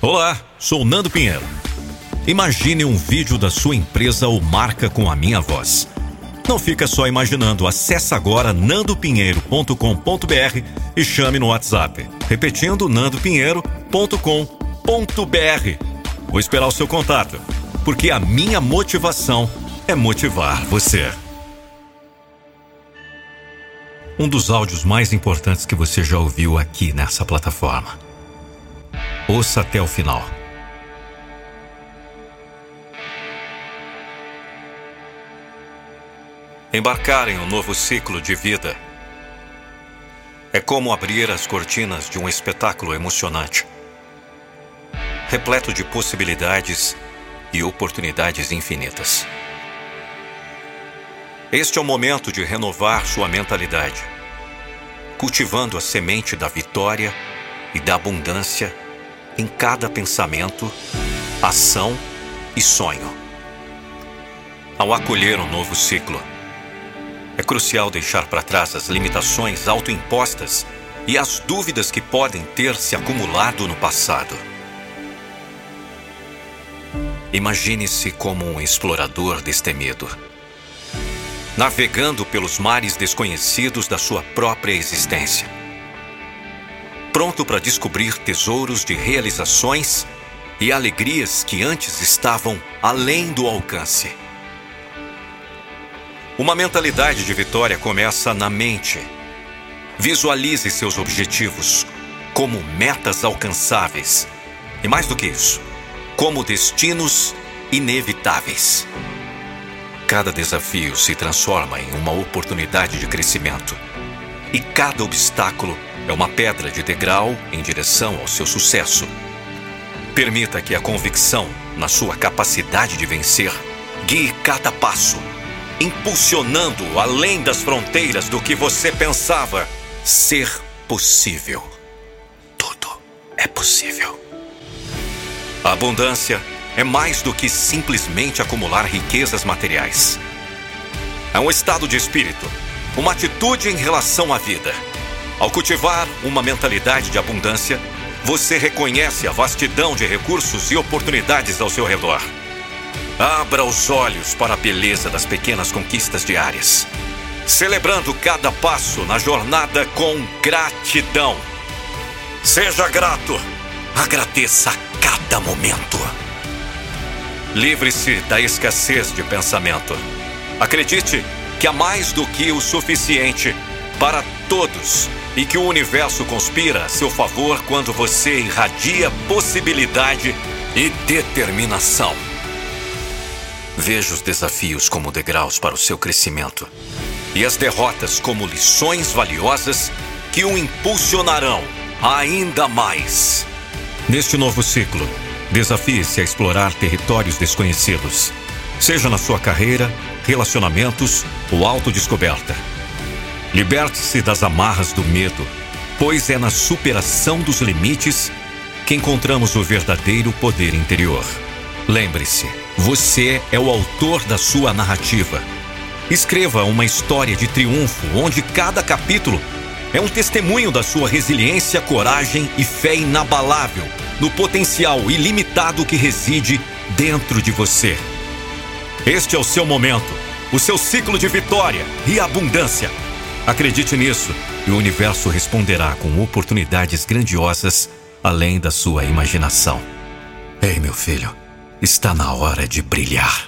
Olá, sou Nando Pinheiro. Imagine um vídeo da sua empresa ou marca com a minha voz. Não fica só imaginando, acesse agora nandopinheiro.com.br e chame no WhatsApp. Repetindo, nandopinheiro.com.br. Vou esperar o seu contato, porque a minha motivação é motivar você. Um dos áudios mais importantes que você já ouviu aqui nessa plataforma. Ouça até o final. Embarcar em um novo ciclo de vida é como abrir as cortinas de um espetáculo emocionante, repleto de possibilidades e oportunidades infinitas. Este é o momento de renovar sua mentalidade, cultivando a semente da vitória e da abundância em cada pensamento, ação e sonho. Ao acolher um novo ciclo, é crucial deixar para trás as limitações autoimpostas e as dúvidas que podem ter se acumulado no passado. Imagine-se como um explorador destemido, navegando pelos mares desconhecidos da sua própria existência pronto para descobrir tesouros de realizações e alegrias que antes estavam além do alcance. Uma mentalidade de vitória começa na mente. Visualize seus objetivos como metas alcançáveis e, mais do que isso, como destinos inevitáveis. Cada desafio se transforma em uma oportunidade de crescimento e cada obstáculo é uma pedra de degrau em direção ao seu sucesso. Permita que a convicção na sua capacidade de vencer guie cada passo, impulsionando além das fronteiras do que você pensava ser possível. Tudo é possível. A abundância é mais do que simplesmente acumular riquezas materiais. É um estado de espírito, uma atitude em relação à vida ao cultivar uma mentalidade de abundância, você reconhece a vastidão de recursos e oportunidades ao seu redor. Abra os olhos para a beleza das pequenas conquistas diárias, celebrando cada passo na jornada com gratidão. Seja grato, agradeça a cada momento. Livre-se da escassez de pensamento. Acredite que há mais do que o suficiente para todos e que o universo conspira a seu favor quando você irradia possibilidade e determinação. Veja os desafios como degraus para o seu crescimento e as derrotas como lições valiosas que o impulsionarão ainda mais. Neste novo ciclo, desafie-se a explorar territórios desconhecidos, seja na sua carreira, relacionamentos ou autodescoberta. Liberte-se das amarras do medo, pois é na superação dos limites que encontramos o verdadeiro poder interior. Lembre-se, você é o autor da sua narrativa. Escreva uma história de triunfo onde cada capítulo é um testemunho da sua resiliência, coragem e fé inabalável no potencial ilimitado que reside dentro de você. Este é o seu momento, o seu ciclo de vitória e abundância. Acredite nisso e o universo responderá com oportunidades grandiosas além da sua imaginação. Ei, meu filho, está na hora de brilhar.